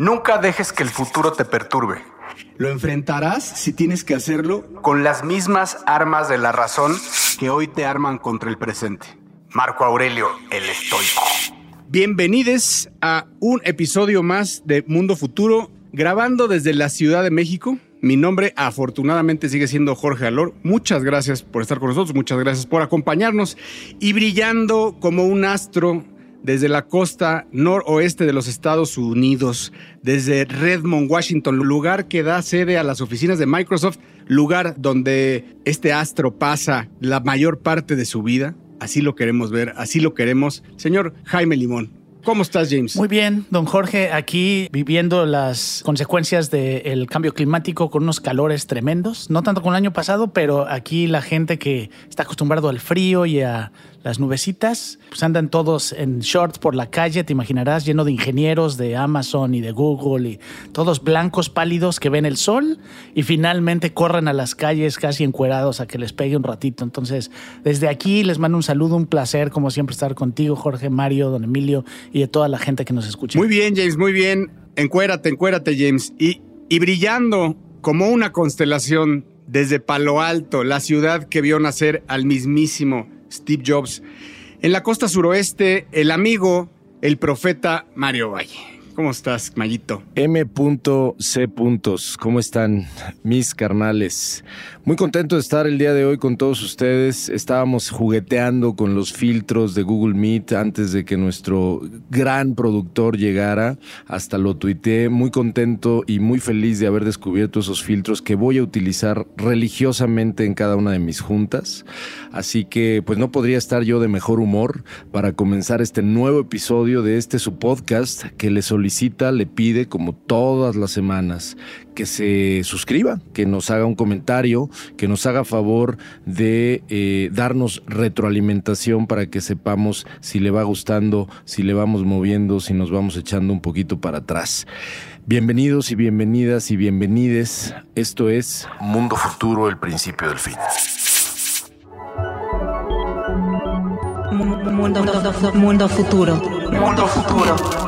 Nunca dejes que el futuro te perturbe. Lo enfrentarás si tienes que hacerlo con las mismas armas de la razón que hoy te arman contra el presente. Marco Aurelio, el estoico. Bienvenidos a un episodio más de Mundo Futuro, grabando desde la Ciudad de México. Mi nombre afortunadamente sigue siendo Jorge Alor. Muchas gracias por estar con nosotros, muchas gracias por acompañarnos y brillando como un astro desde la costa noroeste de los Estados Unidos, desde Redmond, Washington, lugar que da sede a las oficinas de Microsoft, lugar donde este astro pasa la mayor parte de su vida. Así lo queremos ver, así lo queremos. Señor Jaime Limón, ¿Cómo estás, James? Muy bien, don Jorge, aquí viviendo las consecuencias del cambio climático con unos calores tremendos, no tanto como el año pasado, pero aquí la gente que está acostumbrado al frío y a las nubecitas, pues andan todos en shorts por la calle, te imaginarás, lleno de ingenieros de Amazon y de Google y todos blancos pálidos que ven el sol y finalmente corren a las calles casi encuerados a que les pegue un ratito. Entonces, desde aquí les mando un saludo, un placer como siempre estar contigo, Jorge, Mario, don Emilio y de toda la gente que nos escucha. Muy bien, James, muy bien. Encuérate, encuérate, James. Y, y brillando como una constelación desde Palo Alto, la ciudad que vio nacer al mismísimo Steve Jobs. En la costa suroeste, el amigo, el profeta Mario Valle. ¿Cómo estás, Mayito? M.C. ¿Cómo están mis carnales? Muy contento de estar el día de hoy con todos ustedes. Estábamos jugueteando con los filtros de Google Meet antes de que nuestro gran productor llegara. Hasta lo tuiteé. Muy contento y muy feliz de haber descubierto esos filtros que voy a utilizar religiosamente en cada una de mis juntas. Así que pues no podría estar yo de mejor humor para comenzar este nuevo episodio de este su podcast que le solicito le pide, como todas las semanas, que se suscriba, que nos haga un comentario, que nos haga favor de eh, darnos retroalimentación para que sepamos si le va gustando, si le vamos moviendo, si nos vamos echando un poquito para atrás. Bienvenidos y bienvenidas y bienvenides. Esto es Mundo Futuro, el principio del fin. Mundo, mundo futuro. Mundo futuro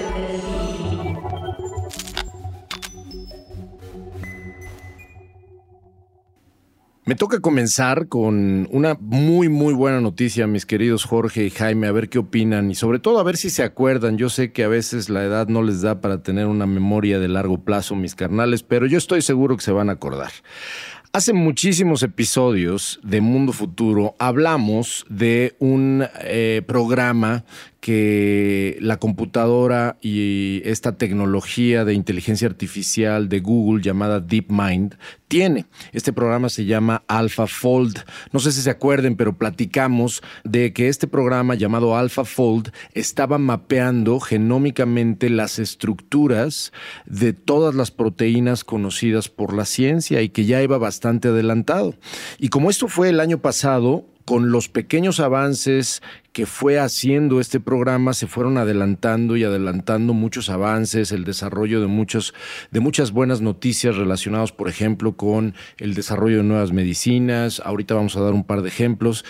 Me toca comenzar con una muy, muy buena noticia, mis queridos Jorge y Jaime, a ver qué opinan y sobre todo a ver si se acuerdan. Yo sé que a veces la edad no les da para tener una memoria de largo plazo, mis carnales, pero yo estoy seguro que se van a acordar. Hace muchísimos episodios de Mundo Futuro hablamos de un eh, programa que la computadora y esta tecnología de inteligencia artificial de Google llamada DeepMind tiene. Este programa se llama AlphaFold. No sé si se acuerden, pero platicamos de que este programa llamado AlphaFold estaba mapeando genómicamente las estructuras de todas las proteínas conocidas por la ciencia y que ya iba bastante adelantado. Y como esto fue el año pasado, con los pequeños avances que fue haciendo este programa, se fueron adelantando y adelantando muchos avances, el desarrollo de, muchos, de muchas buenas noticias relacionadas, por ejemplo, con el desarrollo de nuevas medicinas. Ahorita vamos a dar un par de ejemplos.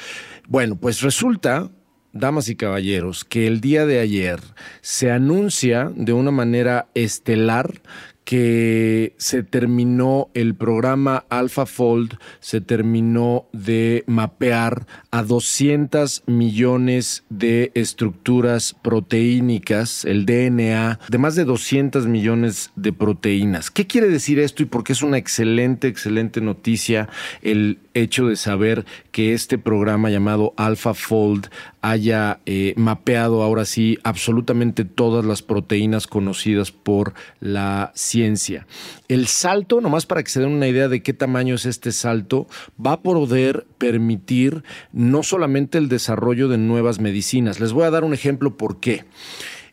Bueno, pues resulta damas y caballeros, que el día de ayer se anuncia de una manera estelar que se terminó el programa AlphaFold, se terminó de mapear a 200 millones de estructuras proteínicas, el DNA, de más de 200 millones de proteínas. ¿Qué quiere decir esto y por qué es una excelente, excelente noticia el hecho de saber que este programa llamado AlphaFold haya eh, mapeado ahora sí absolutamente todas las proteínas conocidas por la ciencia. El salto, nomás para que se den una idea de qué tamaño es este salto, va a poder permitir no solamente el desarrollo de nuevas medicinas. Les voy a dar un ejemplo por qué.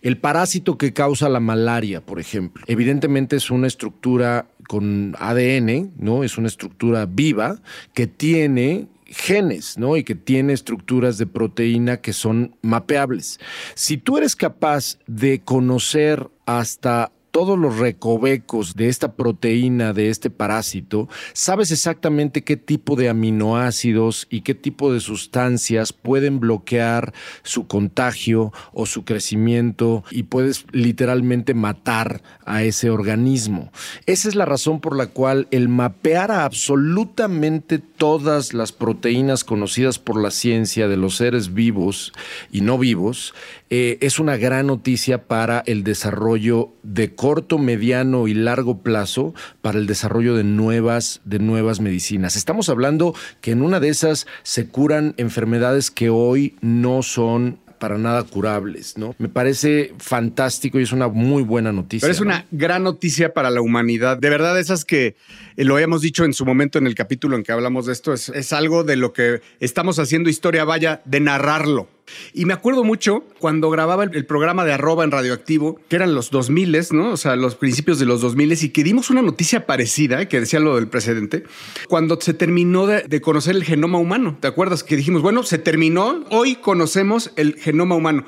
El parásito que causa la malaria, por ejemplo, evidentemente es una estructura con ADN, ¿no? Es una estructura viva que tiene genes, ¿no? Y que tiene estructuras de proteína que son mapeables. Si tú eres capaz de conocer hasta todos los recovecos de esta proteína, de este parásito, sabes exactamente qué tipo de aminoácidos y qué tipo de sustancias pueden bloquear su contagio o su crecimiento y puedes literalmente matar a ese organismo. Esa es la razón por la cual el mapear a absolutamente todas las proteínas conocidas por la ciencia de los seres vivos y no vivos eh, es una gran noticia para el desarrollo de corto, mediano y largo plazo para el desarrollo de nuevas, de nuevas medicinas. Estamos hablando que en una de esas se curan enfermedades que hoy no son para nada curables, ¿no? Me parece fantástico y es una muy buena noticia. Pero es una gran noticia para la humanidad. De verdad, esas que eh, lo habíamos dicho en su momento en el capítulo en que hablamos de esto, es, es algo de lo que estamos haciendo historia, vaya, de narrarlo. Y me acuerdo mucho cuando grababa el, programa de arroba en Radioactivo, que eran los 2000, ¿no? O sea, los principios de los 2000 y que dimos una noticia parecida, eh, que decía lo del precedente, cuando se terminó de, de conocer el genoma humano. ¿Te acuerdas? Que dijimos, bueno, se terminó, hoy conocemos el genoma humano.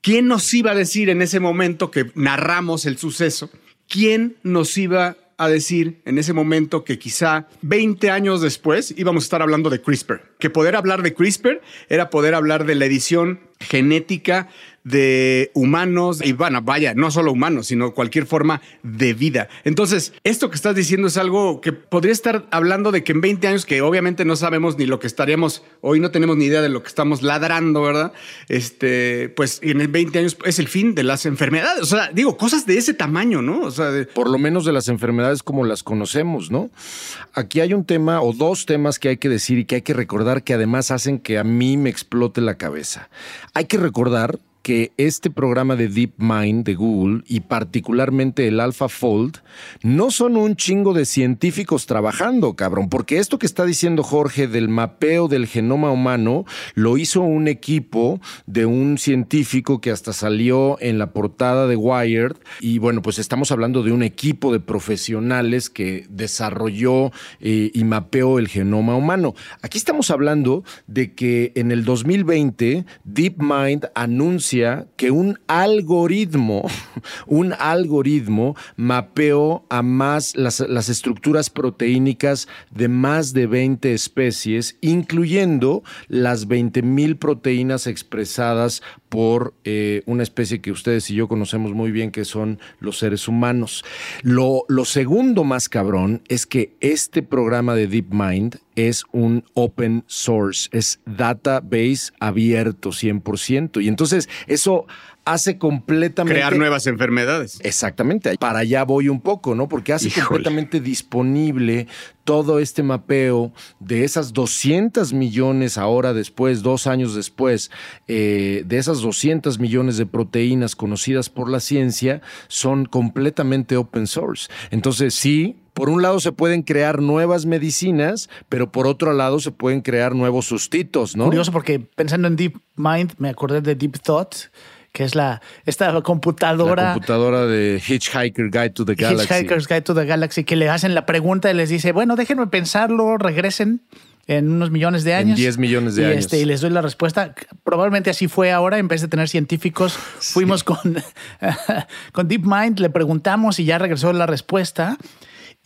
¿Quién nos iba a decir en ese momento que narramos el suceso? ¿Quién nos iba a decir en ese momento que quizá 20 años después íbamos a estar hablando de CRISPR? Que poder hablar de CRISPR era poder hablar de la edición genética de humanos y bueno, vaya, no solo humanos, sino cualquier forma de vida. Entonces, esto que estás diciendo es algo que podría estar hablando de que en 20 años, que obviamente no sabemos ni lo que estaríamos, hoy no tenemos ni idea de lo que estamos ladrando, ¿verdad? Este, pues en 20 años es el fin de las enfermedades. O sea, digo, cosas de ese tamaño, ¿no? O sea, por lo menos de las enfermedades como las conocemos, ¿no? Aquí hay un tema o dos temas que hay que decir y que hay que recordar que además hacen que a mí me explote la cabeza. Hay que recordar que este programa de DeepMind de Google y particularmente el AlphaFold no son un chingo de científicos trabajando, cabrón, porque esto que está diciendo Jorge del mapeo del genoma humano lo hizo un equipo de un científico que hasta salió en la portada de Wired y bueno, pues estamos hablando de un equipo de profesionales que desarrolló eh, y mapeó el genoma humano. Aquí estamos hablando de que en el 2020 DeepMind anuncia que un algoritmo, un algoritmo mapeó a más las, estructuras proteínicas de más de 20 especies, incluyendo las 20 mil proteínas expresadas por eh, una especie que ustedes y yo conocemos muy bien, que son los seres humanos. Lo, lo segundo más cabrón es que este programa de DeepMind es un open source, es database abierto 100%. Y entonces eso hace completamente... Crear nuevas enfermedades. Exactamente. Para allá voy un poco, ¿no? Porque hace Híjole. completamente disponible todo este mapeo de esas 200 millones ahora después, dos años después, eh, de esas 200 millones de proteínas conocidas por la ciencia, son completamente open source. Entonces, sí, por un lado se pueden crear nuevas medicinas, pero por otro lado se pueden crear nuevos sustitos, ¿no? Curioso porque pensando en Deep Mind, me acordé de Deep Thought, que es la esta computadora. La computadora de Hitchhiker Guide to the Galaxy. Hitchhiker's Guide to the Galaxy, que le hacen la pregunta y les dice, bueno, déjenme pensarlo, regresen en unos millones de años. En 10 millones de y años. Este, y les doy la respuesta. Probablemente así fue ahora. En vez de tener científicos, sí. fuimos con, con DeepMind, le preguntamos y ya regresó la respuesta.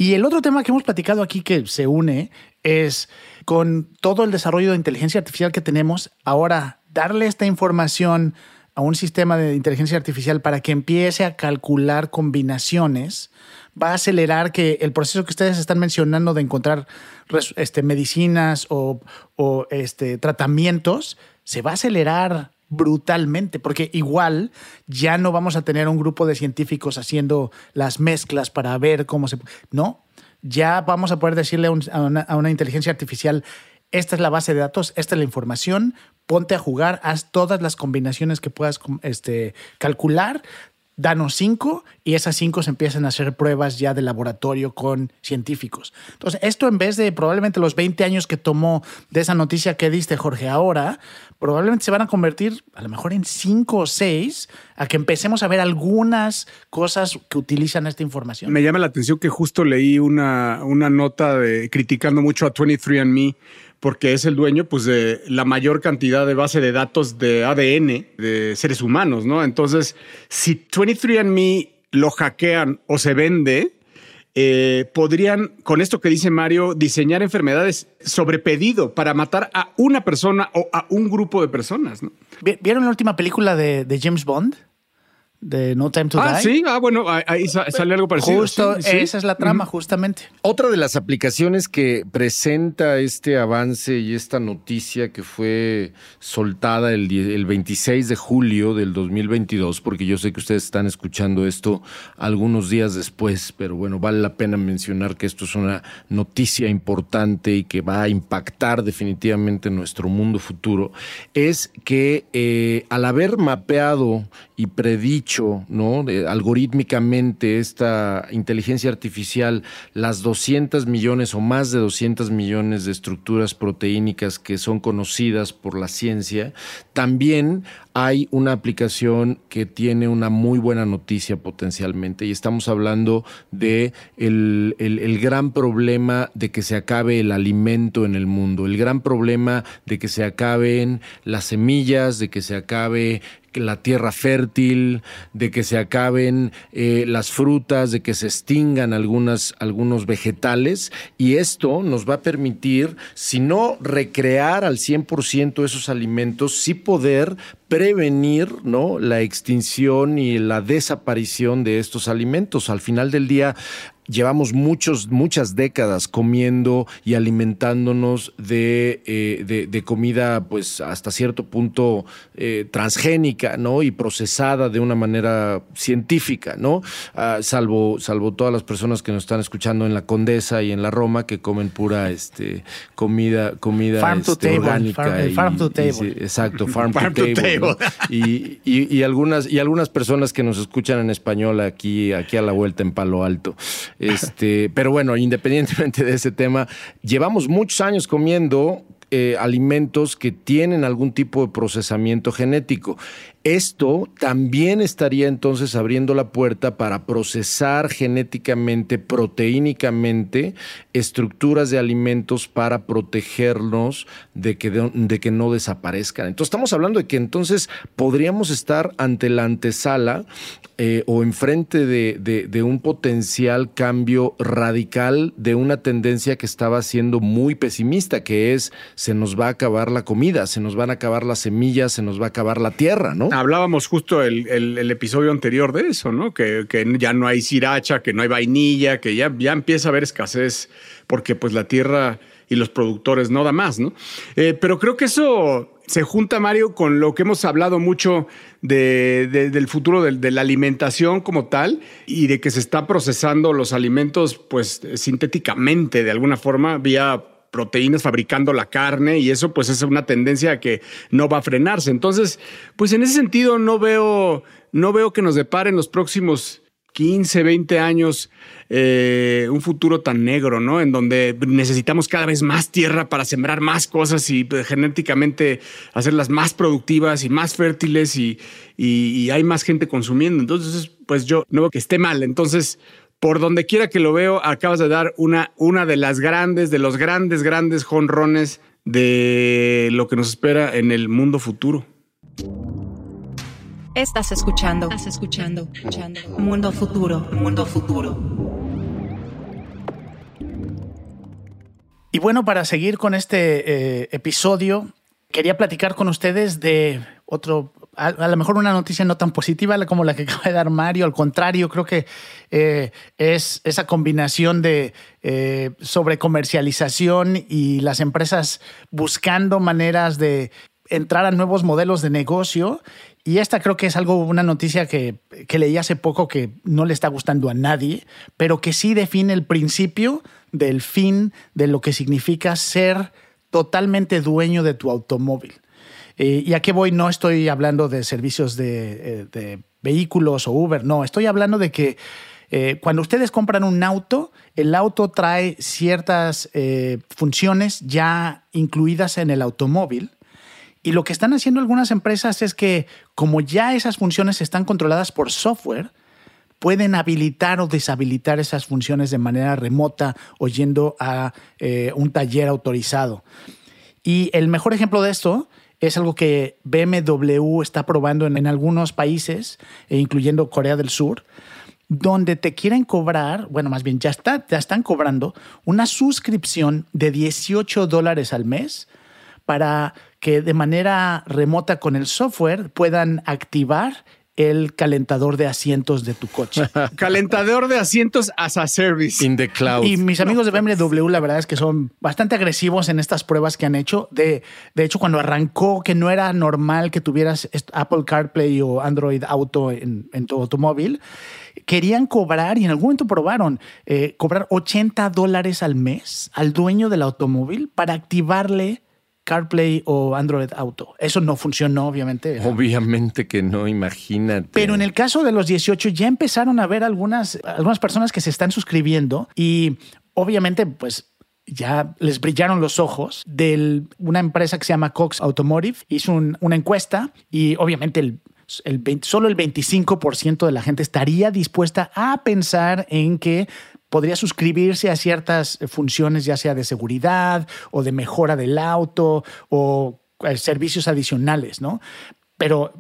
Y el otro tema que hemos platicado aquí que se une es con todo el desarrollo de inteligencia artificial que tenemos, ahora darle esta información a un sistema de inteligencia artificial para que empiece a calcular combinaciones, va a acelerar que el proceso que ustedes están mencionando de encontrar este, medicinas o, este, tratamientos, se va a acelerar brutalmente, porque igual ya no vamos a tener un grupo de científicos haciendo las mezclas para ver cómo se... No, ya vamos a poder decirle a, un, a, una, una inteligencia artificial, esta es la base de datos, esta es la información, ponte a jugar, haz todas las combinaciones que puedas este, calcular, danos cinco y esas cinco se empiezan a hacer pruebas ya de laboratorio con científicos. Entonces, esto en vez de probablemente los 20 años que tomó de esa noticia que diste, Jorge, ahora, probablemente se van a convertir a lo mejor en cinco o seis a que empecemos a ver algunas cosas que utilizan esta información. Me llama la atención que justo leí una, una nota criticando mucho a 23andMe porque es el dueño pues, de la mayor cantidad de base de datos de ADN de seres humanos, ¿no? Entonces, si 23andMe lo hackean o se vende, eh, podrían, con esto que dice Mario, diseñar enfermedades sobre pedido para matar a una persona o a un grupo de personas. ¿no? ¿Vi- ¿Vieron la última película de James Bond? De No Time to Ah, Die. sí, ah, bueno, ahí- ahí sa- sale algo parecido. Justo, sí, sí. esa es la trama, justamente. Otra de las aplicaciones que presenta este avance y esta noticia que fue soltada el, el 26 de julio del 2022, porque yo sé que ustedes están escuchando esto algunos días después, pero bueno, vale la pena mencionar que esto es una noticia importante y que va a impactar definitivamente nuestro mundo futuro, es que eh, al haber mapeado y predicho, ¿no? Algorítmicamente esta inteligencia artificial, las 200 millones o más de 200 millones de estructuras proteínicas que son conocidas por la ciencia, también hay una aplicación que tiene una muy buena noticia potencialmente y estamos hablando de el, el- el gran problema de que se acabe el alimento en el mundo, el gran problema de que se acaben las semillas, de que se acabe la tierra fértil, de que se acaben eh, las frutas, de que se extingan algunos vegetales y esto nos va a permitir, si no recrear al 100% esos alimentos, sí poder prevenir ¿no? la extinción y la desaparición de estos alimentos. Al final del día, llevamos muchos, muchas décadas comiendo y alimentándonos de, eh, de, de comida, pues hasta cierto punto eh, transgénica, ¿no? Y procesada de una manera científica, ¿no? Ah, salvo, salvo todas las personas que nos están escuchando en la Condesa y en la Roma que comen pura este, comida, comida Farm to este, table, orgánica. farm- el y- farm to table. exacto, farm, Farm to to table. ¿no? table. Y, y- y algunas, y algunas personas que nos escuchan en español aquí, aquí a la vuelta en Palo Alto. Este, pero bueno, independientemente de ese tema, llevamos muchos años comiendo eh, alimentos que tienen algún tipo de procesamiento genético. Esto también estaría entonces abriendo la puerta para procesar genéticamente, proteínicamente, estructuras de alimentos para protegernos de que, de, que no desaparezcan. Entonces estamos hablando de que entonces podríamos estar ante la antesala eh, o enfrente de, de, de un potencial cambio radical de una tendencia que estaba siendo muy pesimista, que es se nos va a acabar la comida, se nos van a acabar las semillas, se nos va a acabar la tierra, ¿no? Hablábamos justo el, episodio anterior de eso, ¿no? Que, ya no hay sriracha, que no hay vainilla, que ya, ya empieza a haber escasez porque pues la tierra y los productores no da más, ¿no? Eh, pero creo que eso se junta, Mario, con lo que hemos hablado mucho de- de- del futuro del- de, la alimentación como tal y de que se está procesando los alimentos pues sintéticamente de alguna forma vía proteínas fabricando la carne y eso pues es una tendencia que no va a frenarse. Entonces, pues en ese sentido no veo, no veo que nos deparen los próximos 15, 20 años eh, un futuro tan negro, ¿no? En donde necesitamos cada vez más tierra para sembrar más cosas y pues, genéticamente hacerlas más productivas y más fértiles y, y- y hay más gente consumiendo. Entonces, pues yo no veo que esté mal. Entonces, por donde quiera que lo veo, acabas de dar una, una de las grandes, de los grandes, grandes jonrones de lo que nos espera en el mundo futuro. Estás escuchando. Estás escuchando. escuchando. Mundo futuro. Mundo futuro. Y bueno, para seguir con este eh, episodio, quería platicar con ustedes de otro, a, lo mejor una noticia no tan positiva como la que acaba de dar Mario, al contrario, creo que eh, es esa combinación de eh, sobrecomercialización y las empresas buscando maneras de entrar a nuevos modelos de negocio. Y esta creo que es algo, una noticia que, que leí hace poco que no le está gustando a nadie, pero que sí define el principio del fin de lo que significa ser totalmente dueño de tu automóvil. Eh, ¿Y a qué voy? No estoy hablando de servicios de, eh, vehículos o Uber, no, estoy hablando de que eh, cuando ustedes compran un auto, el auto trae ciertas funciones ya incluidas en el automóvil. Y lo que están haciendo algunas empresas es que como ya esas funciones están controladas por software, pueden habilitar o deshabilitar esas funciones de manera remota o yendo a un taller autorizado. Y el mejor ejemplo de esto es algo que BMW está probando en, algunos países, e incluyendo Corea del Sur, donde te quieren cobrar, bueno, más bien ya, está, ya están cobrando una suscripción de 18 dólares al mes para que de manera remota con el software puedan activar el calentador de asientos de tu coche. Calentador de asientos as a service. In the cloud. Y mis amigos de BMW, la verdad es que son bastante agresivos en estas pruebas que han hecho. De, de hecho, cuando arrancó, que no era normal que tuvieras Apple CarPlay o Android Auto en, en tu automóvil, querían cobrar y en algún momento probaron eh, cobrar 80 dólares al mes al dueño del automóvil para activarle CarPlay o Android Auto. Eso no funcionó, obviamente. Obviamente que no, imagínate. Pero en el caso de los 18 ya empezaron a ver algunas, algunas personas que se están suscribiendo y obviamente pues ya les brillaron los ojos de una empresa que se llama Cox Automotive. Hizo un- una encuesta y obviamente el, el 20 solo el 25% de la gente estaría dispuesta a pensar en que podría suscribirse a ciertas funciones, ya sea de seguridad o de mejora del auto o eh, servicios adicionales, ¿no? Pero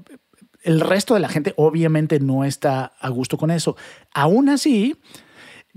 el resto de la gente obviamente no está a gusto con eso. Aún así,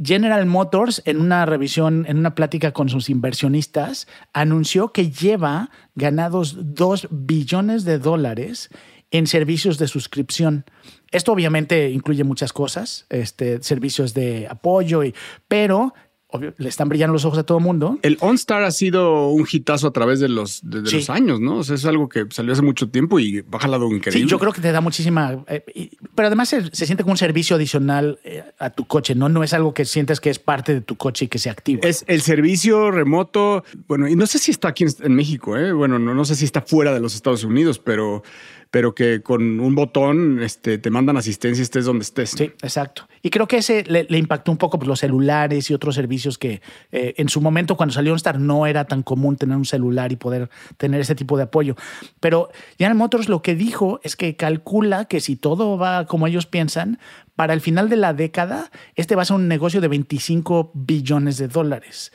General Motors, en una revisión, en una plática con sus inversionistas, anunció que lleva ganados 2 billones de dólares en servicios de suscripción. Esto obviamente incluye muchas cosas, este, servicios de apoyo, y, pero obvio, le están brillando los ojos a todo el mundo. El OnStar ha sido un hitazo a través de los, de, de Sí. los años, ¿no? O sea, es algo que salió hace mucho tiempo y ha jalado increíble. Sí, yo creo que te da muchísima. eh, y- pero además se, se siente como un servicio adicional eh, a tu coche, ¿no? No es algo que sientes que es parte de tu coche y que se activa. Es el servicio remoto. Bueno, y no sé si está aquí en, en México, ¿eh? Bueno, no, no sé si está fuera de los Estados Unidos, pero, pero que con un botón este, te mandan asistencia estés donde estés. Sí, exacto. Y creo que ese le, impactó un poco pues, los celulares y otros servicios que eh, en su momento, cuando salió OnStar, no era tan común tener un celular y poder tener ese tipo de apoyo. Pero General Motors lo que dijo es que calcula que si todo va como ellos piensan, para el final de la década, este va a ser un negocio de 25 billones de dólares.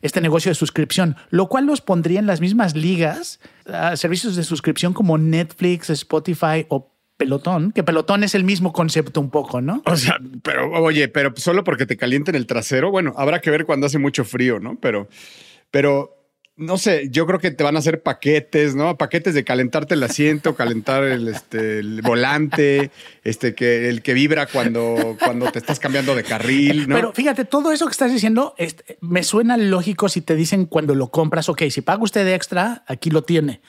Este negocio de suscripción, lo cual los pondría en las mismas ligas a servicios de suscripción como Netflix, Spotify o Pelotón, que Pelotón es el mismo concepto un poco, ¿no? O sea, pero oye, pero solo porque te calienten el trasero, bueno, habrá que ver cuando hace mucho frío, ¿no? Pero, pero no sé, yo creo que te van a hacer paquetes, ¿no? Paquetes de calentarte el asiento, calentar el, este, el volante, este, que el que vibra cuando, cuando te estás cambiando de carril, ¿no? Pero fíjate, todo eso que estás diciendo este, me suena lógico si te dicen cuando lo compras, ok, si paga usted extra, aquí lo tiene.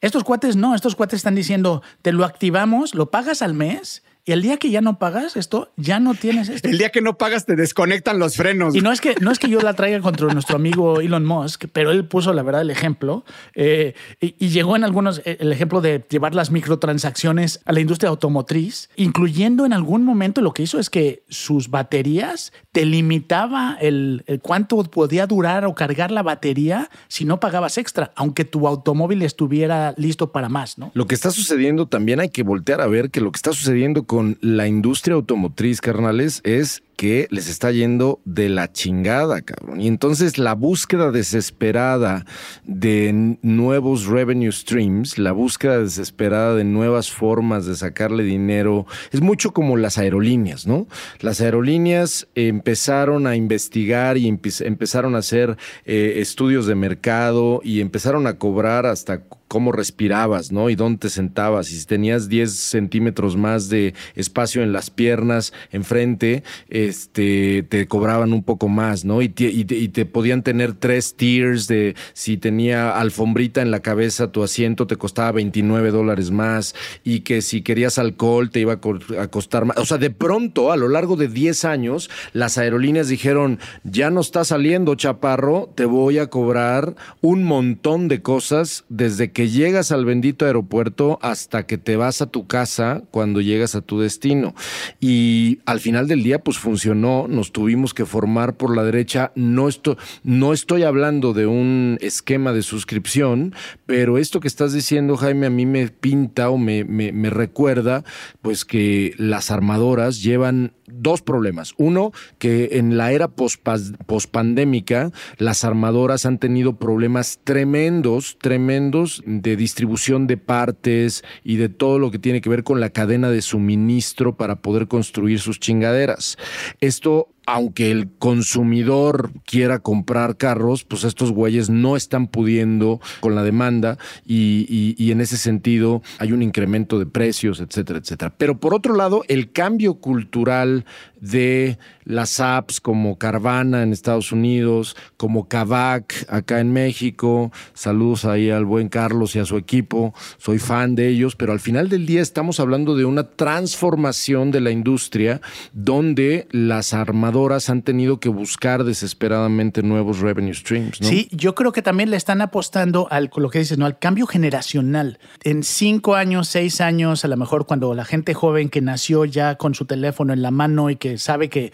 Estos cuates no, estos cuates están diciendo, te lo activamos, lo pagas al mes el día que ya no pagas esto, ya no tienes esto. el día que no pagas te desconectan los frenos. Y no es que no es que yo la traiga contra nuestro amigo Elon Musk, pero él puso la verdad el ejemplo eh, y, y llegó en algunos eh, el ejemplo de llevar las microtransacciones a la industria automotriz, incluyendo en algún momento lo que hizo es que sus baterías te limitaba el, el cuánto podía durar o cargar la batería si no pagabas extra, aunque tu automóvil estuviera listo para más, ¿no? Lo que está sucediendo también hay que voltear a ver que lo que está sucediendo con la industria automotriz, carnales, es que les está yendo de la chingada, cabrón. Y entonces la búsqueda desesperada de nuevos revenue streams, la búsqueda desesperada de nuevas formas de sacarle dinero, es mucho como las aerolíneas, ¿no? Las aerolíneas empezaron a investigar y empe- empezaron a hacer eh, estudios de mercado y empezaron a cobrar hasta cómo respirabas, ¿no? Y dónde te sentabas. Y si tenías 10 centímetros más de espacio en las piernas, enfrente, este, te cobraban un poco más, ¿no? Y te, y te- podían tener tres tiers de si tenía alfombrita en la cabeza, tu asiento te costaba 29 dólares más. Y que si querías alcohol te iba a costar más. O sea, de pronto, a lo largo de 10 años, las aerolíneas dijeron, ya no está saliendo, chaparro, te voy a cobrar un montón de cosas desde que llegas al bendito aeropuerto hasta que te vas a tu casa cuando llegas a tu destino. Y al final del día, pues funcionó nos tuvimos que formar por la derecha. No estoy, no estoy hablando de un esquema de suscripción, pero esto que estás diciendo, Jaime, a mí me pinta o me, me, me recuerda pues que las armadoras llevan dos problemas. Uno, que en la era pospandémica las armadoras han tenido problemas tremendos, tremendos de distribución de partes y de todo lo que tiene que ver con la cadena de suministro para poder construir sus chingaderas. Esto aunque el consumidor quiera comprar carros, pues estos güeyes no están pudiendo con la demanda y, en ese sentido hay un incremento de precios, etcétera, etcétera. Pero por otro lado, el cambio cultural de las apps como Carvana en Estados Unidos, como Kavak acá en México. Saludos ahí al buen Carlos y a su equipo. Soy fan de ellos, pero al final del día estamos hablando de una transformación de la industria donde las armadoras han tenido que buscar desesperadamente nuevos revenue streams. Sí, yo creo que también le están apostando al lo que dices, ¿no? Al cambio generacional. En cinco años, seis años, a lo mejor cuando la gente joven que nació ya con su teléfono en la mano y que sabe que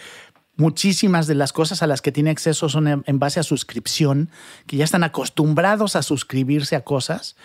muchísimas de las cosas a las que tiene acceso son en, base a suscripción, que ya están acostumbrados a suscribirse a cosas.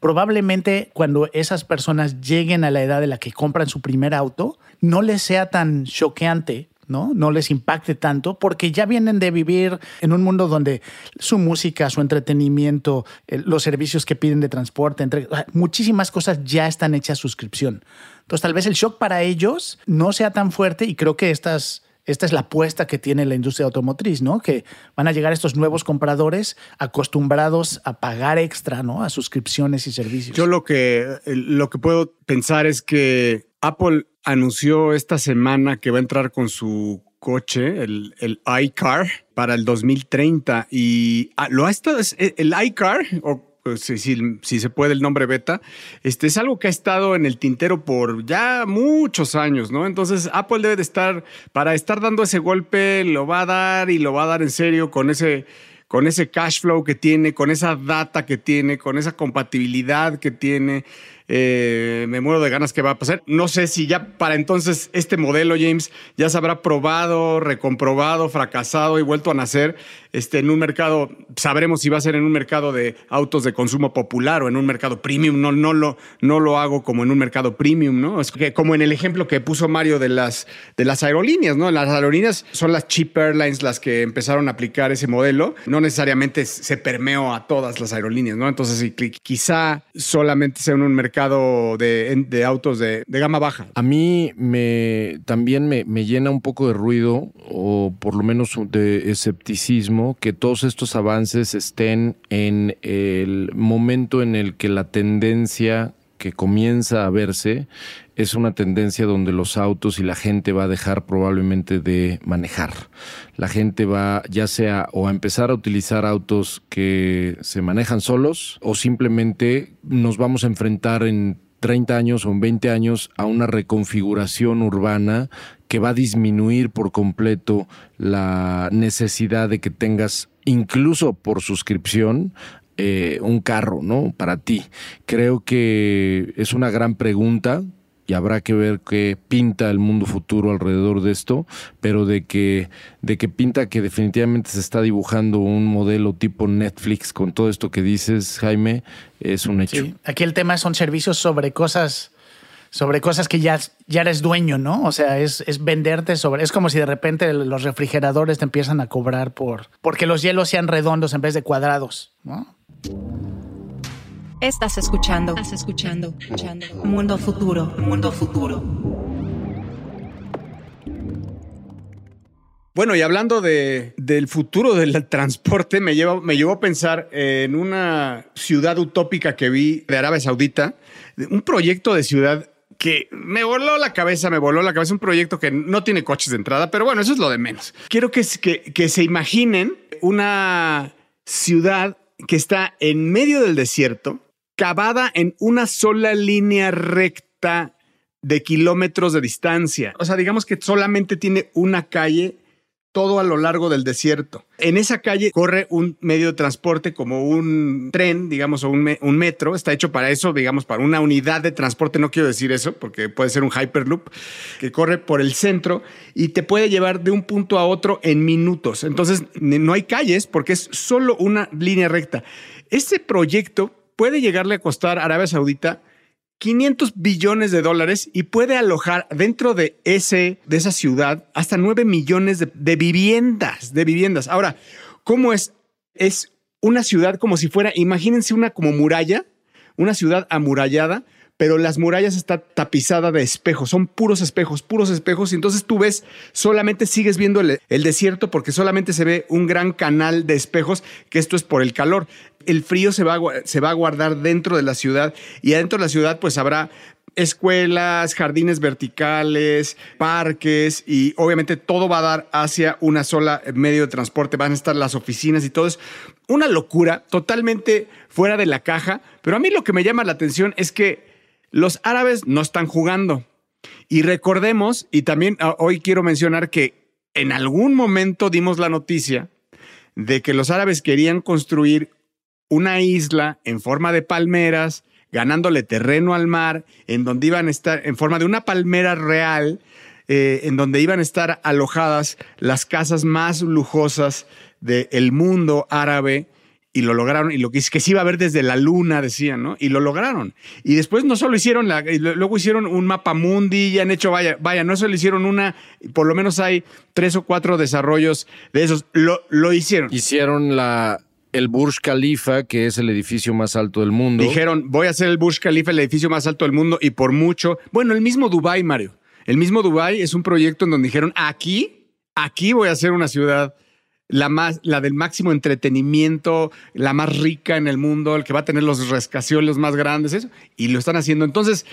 Probablemente cuando esas personas lleguen a la edad de la que compran su primer auto, no les sea tan choqueante ¿no? No les impacte tanto porque ya vienen de vivir en un mundo donde su música, su entretenimiento, los servicios que piden de transporte, entre, muchísimas cosas ya están hechas suscripción. Entonces tal vez el shock para ellos no sea tan fuerte y creo que estas esta es la apuesta que tiene la industria automotriz, ¿no? Que van a llegar estos nuevos compradores acostumbrados a pagar extra, ¿no? A suscripciones y servicios. Yo lo que, lo que puedo pensar es que Apple anunció esta semana que va a entrar con su coche, el, iCar, para el 2030. Y ah, lo ha estado, el iCar, o si, si, se puede el nombre beta, este es algo que ha estado en el tintero por ya muchos años, ¿no? Entonces Apple debe de estar, para estar dando ese golpe, lo va a dar y lo va a dar en serio con ese, con ese cash flow que tiene, con esa data que tiene, con esa compatibilidad que tiene. Eh, me muero de ganas que va a pasar. No sé si ya para entonces este modelo, James, ya se habrá probado, recomprobado, fracasado y vuelto a nacer este, en un mercado, sabremos si va a ser en un mercado de autos de consumo popular o en un mercado premium. No, no, lo, no lo hago como en un mercado premium, ¿no? Es que como en el ejemplo que puso Mario de las, de las aerolíneas, ¿no? Las aerolíneas son las cheap airlines las que empezaron a aplicar ese modelo. No necesariamente se permeó a todas las aerolíneas, ¿no? Entonces, quizá solamente sea en un mercado de, autos de, gama baja. A mí me también me, me, llena un poco de ruido, o por lo menos de escepticismo, que todos estos avances estén en el momento en el que la tendencia que comienza a verse es una tendencia donde los autos y la gente va a dejar probablemente de manejar. La gente va ya sea o a empezar a utilizar autos que se manejan solos o simplemente nos vamos a enfrentar en 30 años o en 20 años a una reconfiguración urbana que va a disminuir por completo la necesidad de que tengas incluso por suscripción eh, un carro, ¿no? Para ti. Creo que es una gran pregunta y habrá que ver qué pinta el mundo futuro alrededor de esto, pero de que, de que pinta que definitivamente se está dibujando un modelo tipo Netflix con todo esto que dices, Jaime, es un hecho. Aquí el tema son servicios sobre cosas sobre cosas que ya, ya eres dueño, ¿no? O sea, es, es, venderte sobre. Es como si de repente los refrigeradores te empiezan a cobrar por porque los hielos sean redondos en vez de cuadrados, ¿no? Estás escuchando. Estás escuchando. Mundo futuro. Mundo futuro. Bueno, y hablando de, del futuro del transporte, me llevó, me llevó a pensar en una ciudad utópica que vi de Arabia Saudita, un proyecto de ciudad que me voló la cabeza, me voló la cabeza, un proyecto que no tiene coches de entrada, pero bueno, eso es lo de menos. Quiero que, que, que se imaginen una ciudad que está en medio del desierto, cavada en una sola línea recta de kilómetros de distancia. O sea, digamos que solamente tiene una calle todo a lo largo del desierto. En esa calle corre un medio de transporte como un tren, digamos, o un, me- un metro. Está hecho para eso, digamos, para una unidad de transporte. No quiero decir eso porque puede ser un Hyperloop que corre por el centro y te puede llevar de un punto a otro en minutos. Entonces, no hay calles porque es solo una línea recta. Este proyecto puede llegarle a costar a Arabia Saudita 500 billones de dólares y puede alojar dentro de, ese, de esa ciudad hasta 9 millones de, viviendas, de viviendas. Ahora, ¿cómo es? Es una ciudad como si fuera, imagínense una como muralla, una ciudad amurallada, pero las murallas está tapizada de espejos, son puros espejos, puros espejos, y entonces tú ves, solamente sigues viendo el desierto porque solamente se ve un gran canal de espejos, que esto es por el calor. El frío se va, a, se va a guardar dentro de la ciudad y adentro de la ciudad pues habrá escuelas, jardines verticales, parques y obviamente todo va a dar hacia una sola medio de transporte. Van a estar las oficinas y todo es una locura totalmente fuera de la caja. Pero a mí lo que me llama la atención es que los árabes no están jugando. Y recordemos, y también ah, hoy quiero mencionar que en algún momento dimos la noticia de que los árabes querían construir una isla en forma de palmeras, ganándole terreno al mar, en donde iban a estar, en forma de una palmera real, eh, en donde iban a estar alojadas las casas más lujosas del mundo árabe. Y lo lograron, y lo que, que se iba a ver desde la luna, decían, ¿no? Y lo lograron. Y después no solo hicieron la, luego hicieron un mapa mundi y han hecho, vaya, vaya, no solo hicieron una, por lo menos hay tres o cuatro desarrollos de esos. Lo, lo hicieron. Hicieron la, el Burj Khalifa, que es el edificio más alto del mundo. Dijeron, voy a hacer el Burj Khalifa, el edificio más alto del mundo, y por mucho. Bueno, el mismo Dubai, Mario. El mismo Dubai es un proyecto en donde dijeron, aquí, aquí voy a hacer una ciudad, la más, la del máximo entretenimiento, la más rica en el mundo, el que va a tener los rascacielos más grandes, eso, y lo están haciendo. Entonces,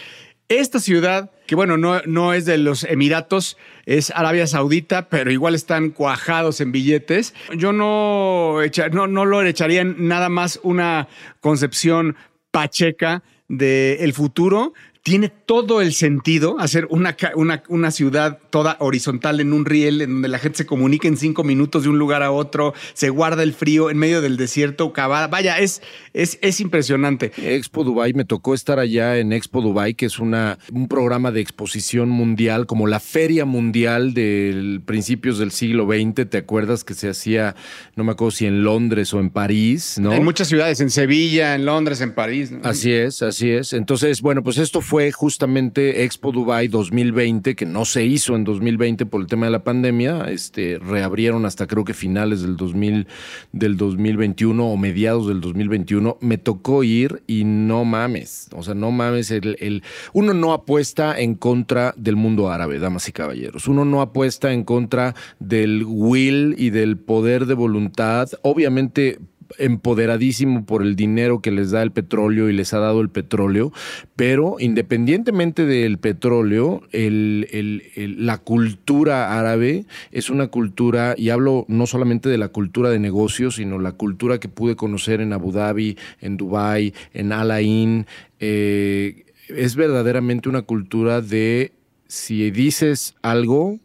esta ciudad, que bueno, no, no es de los Emiratos, es Arabia Saudita, pero igual están cuajados en billetes. Yo no, no, no lo echaría en nada más una concepción pacheca del futuro. Tiene todo el sentido hacer una, una, una ciudad toda horizontal en un riel, en donde la gente se comunica en cinco minutos de un lugar a otro, se guarda el frío en medio del desierto, cavada. Vaya, es, es, es impresionante. Expo Dubai, me tocó estar allá en Expo Dubai, que es una, un programa de exposición mundial, como la feria mundial de principios del siglo XX, ¿te acuerdas que se hacía, no me acuerdo si en Londres o en París, ¿no? En muchas ciudades, en Sevilla, en Londres, en París. ¿no? Así es, así es. Entonces, bueno, pues esto fue justamente Expo Dubai 2020, que no se hizo en 2020 por el tema de la pandemia. Este, reabrieron hasta creo que finales del 2000, del 2021 o mediados del 2021. Me tocó ir y no mames. O sea, no mames. El- uno no apuesta en contra del mundo árabe, damas y caballeros. Uno no apuesta en contra del will y del poder de voluntad. Obviamente empoderadísimo por el dinero que les da el petróleo y les ha dado el petróleo, pero independientemente del petróleo, la cultura árabe es una cultura, y hablo no solamente de la cultura de negocios, sino la cultura que pude conocer en Abu Dhabi, en Dubai, en Al Ain, eh, es verdaderamente una cultura de si dices algo,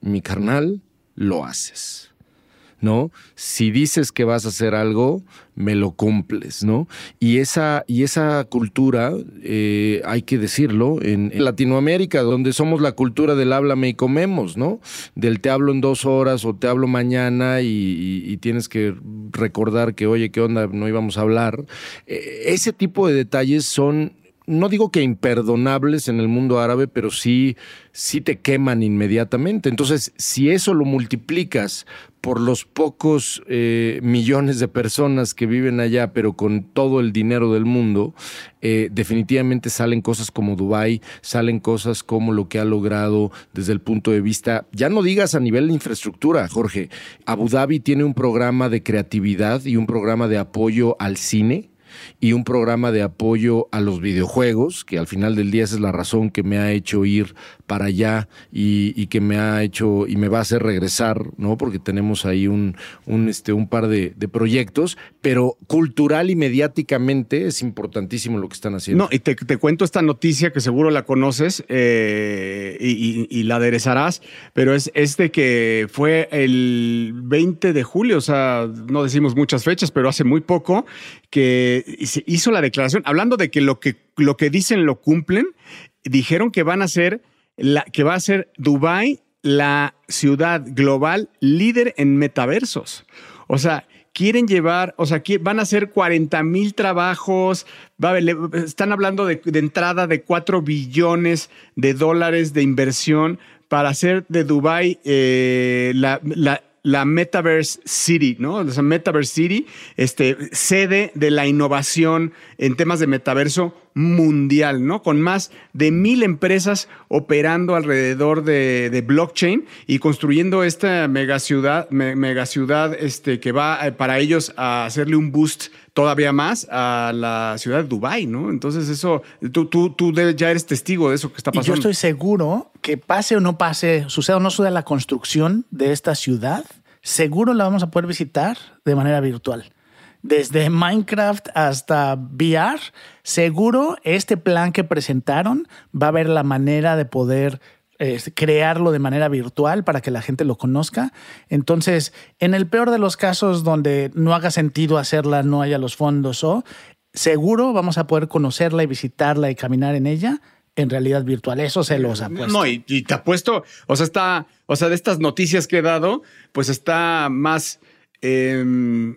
mi carnal, lo haces. ¿No? Si dices que vas a hacer algo, me lo cumples, ¿no? Y esa, y esa cultura, eh, hay que decirlo, en, Latinoamérica, donde somos la cultura del háblame y comemos, ¿no? Del te hablo en dos horas o te hablo mañana y, tienes que recordar que, oye, ¿qué onda? No íbamos a hablar. Eh, ese tipo de detalles son no digo que imperdonables en el mundo árabe, pero sí, sí te queman inmediatamente. Entonces, si eso lo multiplicas por los pocos eh, millones de personas que viven allá, pero con todo el dinero del mundo, eh, definitivamente salen cosas como Dubái, salen cosas como lo que ha logrado desde el punto de vista, ya no digas a nivel de infraestructura, Jorge, Abu Dhabi tiene un programa de creatividad y un programa de apoyo al cine y un programa de apoyo a los videojuegos, que al final del día esa es la razón que me ha hecho ir para allá y, que me ha hecho y me va a hacer regresar, ¿no? Porque tenemos ahí un, un, este, un par de, proyectos, pero cultural y mediáticamente es importantísimo lo que están haciendo. No, y te, cuento esta noticia que seguro la conoces eh, y, la aderezarás, pero es, es de que fue el 20 de julio, o sea, no decimos muchas fechas, pero hace muy poco que hizo la declaración, hablando de que lo que, lo que dicen lo cumplen, dijeron que van a ser, la, que va a ser Dubai la ciudad global líder en metaversos. O sea, quieren llevar, o sea, van a hacer 40 mil trabajos, están hablando de, entrada de 4 billones de dólares de inversión para hacer de Dubai eh, la, la Metaverse City, ¿no? O sea, Metaverse City, este, sede de la innovación en temas de metaverso mundial, ¿no? Con más de mil empresas operando alrededor de, blockchain y construyendo esta megaciudad, ciudad, este, que va eh, para ellos a hacerle un boost todavía más a la ciudad de Dubai, ¿no? Entonces eso, tú, tú, tú ya eres testigo de eso que está pasando. Y yo estoy seguro que pase o no pase, suceda o no suceda la construcción de esta ciudad, seguro la vamos a poder visitar de manera virtual desde Minecraft hasta VR, seguro este plan que presentaron va a haber la manera de poder eh, crearlo de manera virtual para que la gente lo conozca. Entonces, en el peor de los casos donde no haga sentido hacerla, no haya los fondos o seguro vamos a poder conocerla y visitarla y caminar en ella en realidad virtual. Eso se los apuesto. No, y, y te apuesto, o sea, está, o sea, de estas noticias que he dado, pues está más eh,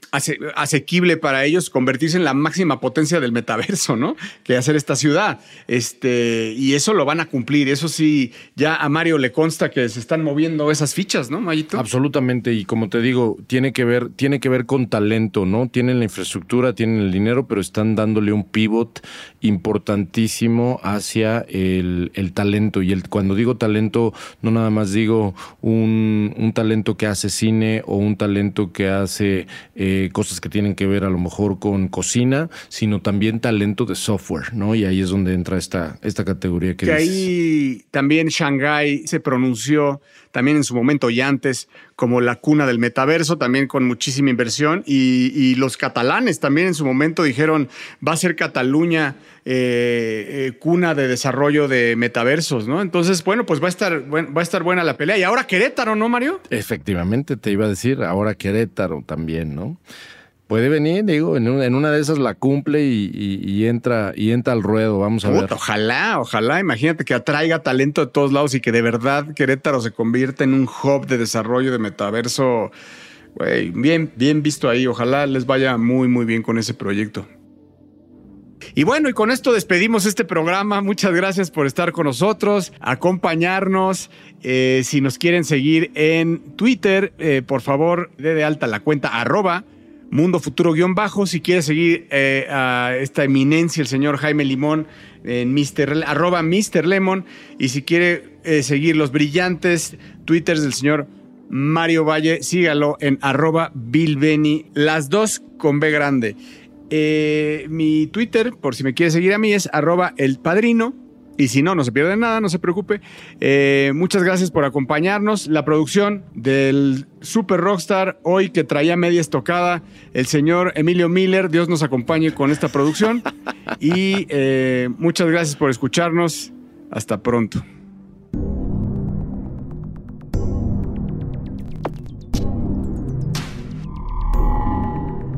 asequible para ellos convertirse en la máxima potencia del metaverso, ¿no? Que hacer esta ciudad. Este, y eso lo van a cumplir. Eso sí, ya a Mario le consta que se están moviendo esas fichas, ¿no, Mayito? Absolutamente. Y como te digo, tiene que ver, tiene que ver con talento, ¿no? Tienen la infraestructura, tienen el dinero, pero están dándole un pivot importantísimo hacia el, talento. Y el, cuando digo talento, no nada más digo un, un talento que hace cine o un talento que hace eh, cosas que tienen que ver a lo mejor con cocina, sino también talento de software, ¿no? Y ahí es donde entra esta, esta categoría que, que ahí también Shanghai se pronunció también en su momento y antes como la cuna del metaverso, también con muchísima inversión. Y, los catalanes también en su momento dijeron, va a ser Cataluña eh, eh, cuna de desarrollo de metaversos, ¿no? Entonces, bueno, pues va a, estar, va a estar buena la pelea. Y ahora Querétaro, ¿no, Mario? Efectivamente, te iba a decir, ahora Querétaro también, ¿no? Puede venir, digo, en una, de esas la cumple y, entra y entra al ruedo, vamos a ver. Ojalá, ojalá, imagínate que atraiga talento de todos lados y que de verdad Querétaro se convierta en un hub de desarrollo de metaverso. bien, bien visto ahí, ojalá les vaya muy, muy bien con ese proyecto. Y bueno, y con esto despedimos este programa. Muchas gracias por estar con nosotros, acompañarnos. Eh, si nos quieren seguir en Twitter, eh, por favor, dé de alta la cuenta arroba Mundo Futuro guion bajo. Si quiere seguir eh, a esta eminencia, el señor Jaime Limón, en Mr. arroba Mr. Lemon. Y si quiere eh, seguir los brillantes twitters del señor Mario Valle, sígalo en arroba Bill las dos con B grande. Eh, mi Twitter, por si me quiere seguir a mí, es arroba el padrino. Y si no, no se pierde nada, no se preocupe. Eh, muchas gracias por acompañarnos. La producción del Super Rockstar, hoy que traía media estocada, el señor Emilio Miller, Dios nos acompañe con esta producción. Y eh, muchas gracias por escucharnos. Hasta pronto.